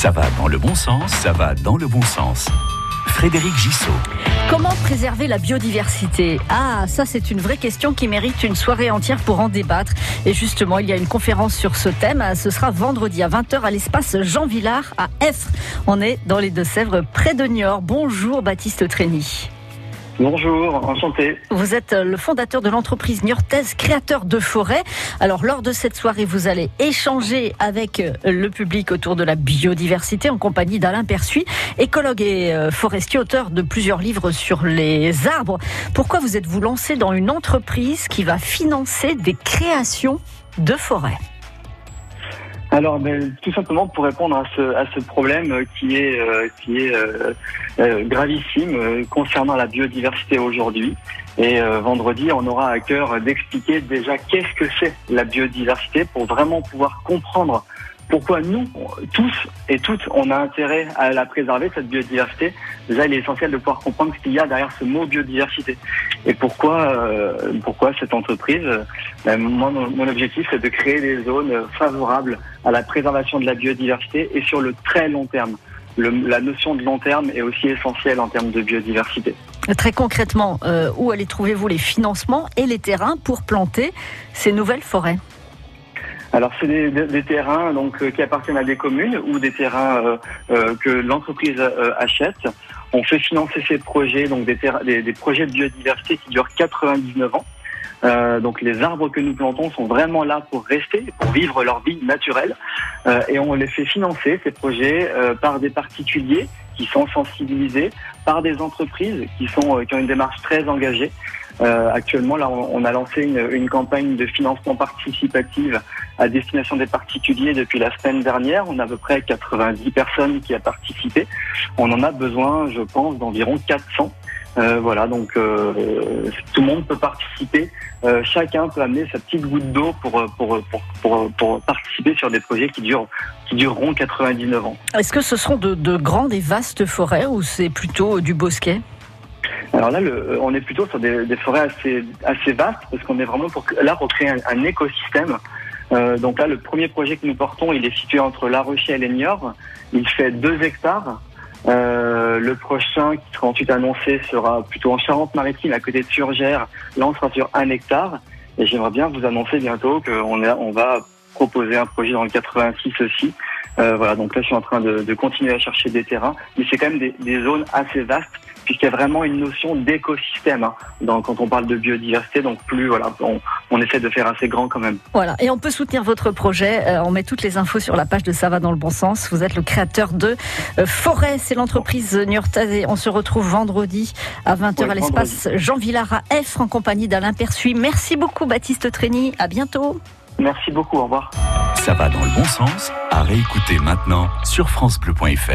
Ça va dans le bon sens, ça va dans le bon sens. Frédéric Gissot. Comment préserver la biodiversité? Ah, ça c'est une vraie question qui mérite une soirée entière pour en débattre. Et justement, il y a une conférence sur ce thème. Ce sera vendredi à 20h à l'espace Jean Villard à Effre. On est dans les Deux-Sèvres, près de Niort. Bonjour Baptiste Trény. Bonjour, enchanté. Vous êtes le fondateur de l'entreprise niortaise Créateur de Forêt. Alors, lors de cette soirée, vous allez échanger avec le public autour de la biodiversité en compagnie d'Alain Persuis, écologue et euh, forestier, auteur de plusieurs livres sur les arbres. Pourquoi vous êtes-vous lancé dans une entreprise qui va financer des créations de forêt alors, ben, tout simplement pour répondre à ce, problème qui est, euh, qui est euh, euh, gravissime concernant la biodiversité aujourd'hui. Et vendredi, on aura à cœur d'expliquer déjà qu'est-ce que c'est la biodiversité pour vraiment pouvoir comprendre pourquoi nous, tous et toutes, on a intérêt à la préserver, cette biodiversité. Déjà, il est essentiel de pouvoir comprendre ce qu'il y a derrière ce mot biodiversité. Et pourquoi, euh, pourquoi cette entreprise ben, moi, mon, objectif, c'est de créer des zones favorables à la préservation de la biodiversité et sur le très long terme. la notion de long terme est aussi essentielle en termes de biodiversité. Très concrètement, euh, où allez trouvez-vous les financements et les terrains pour planter ces nouvelles forêts? Alors c'est des, terrains donc euh, qui appartiennent à des communes ou des terrains euh, euh, que l'entreprise achète. On fait financer ces projets, donc des, des, projets de biodiversité qui durent 99 ans. Donc les arbres que nous plantons sont vraiment là pour rester, pour vivre leur vie naturelle, et on les fait financer ces projets par des particuliers qui sont sensibilisés, par des entreprises qui sont qui ont une démarche très engagée. Euh, actuellement, là, on, a lancé une, une, campagne de financement participatif à destination des particuliers depuis la semaine dernière. On a à peu près 90 personnes qui a participé. On en a besoin, je pense, d'environ 400. Euh, voilà, donc euh, tout le monde peut participer. Euh, chacun peut amener sa petite goutte d'eau pour pour, pour, pour, pour, participer sur des projets qui durent qui dureront 99 ans. Est-ce que ce seront de, de grandes et vastes forêts ou c'est plutôt du bosquet? Alors là, le, on est plutôt sur des, des, forêts assez, assez vastes parce qu'on est vraiment pour, là pour créer un, écosystème. Euh, donc là, le premier projet que nous portons, il est situé entre La Rochelle et Niort. Il fait 2 hectares. Euh, le prochain qui sera ensuite annoncé sera plutôt en Charente-Maritime, à côté de Surgères. Là, on sera sur un hectare. Et j'aimerais bien vous annoncer bientôt qu'on on va proposer un projet dans le 86 aussi. Euh, voilà, donc là, je suis en train de, de continuer à chercher des terrains, mais c'est quand même des, des zones assez vastes puisqu'il y a vraiment une notion d'écosystème hein, quand on parle de biodiversité. Donc plus, voilà, on, essaie de faire assez grand quand même. Voilà, et on peut soutenir votre projet. Euh, on met toutes les infos sur la page de Ça va dans le bon sens. Vous êtes le créateur de euh, Forêt, c'est l'entreprise et On se retrouve vendredi à 20h à l'espace Jean Villard à F en compagnie d'Alain Persuis. Merci beaucoup Baptiste Trény. À bientôt. Merci beaucoup. Au revoir. Ça va dans le bon sens. À réécouter maintenant sur FranceBleu.fr.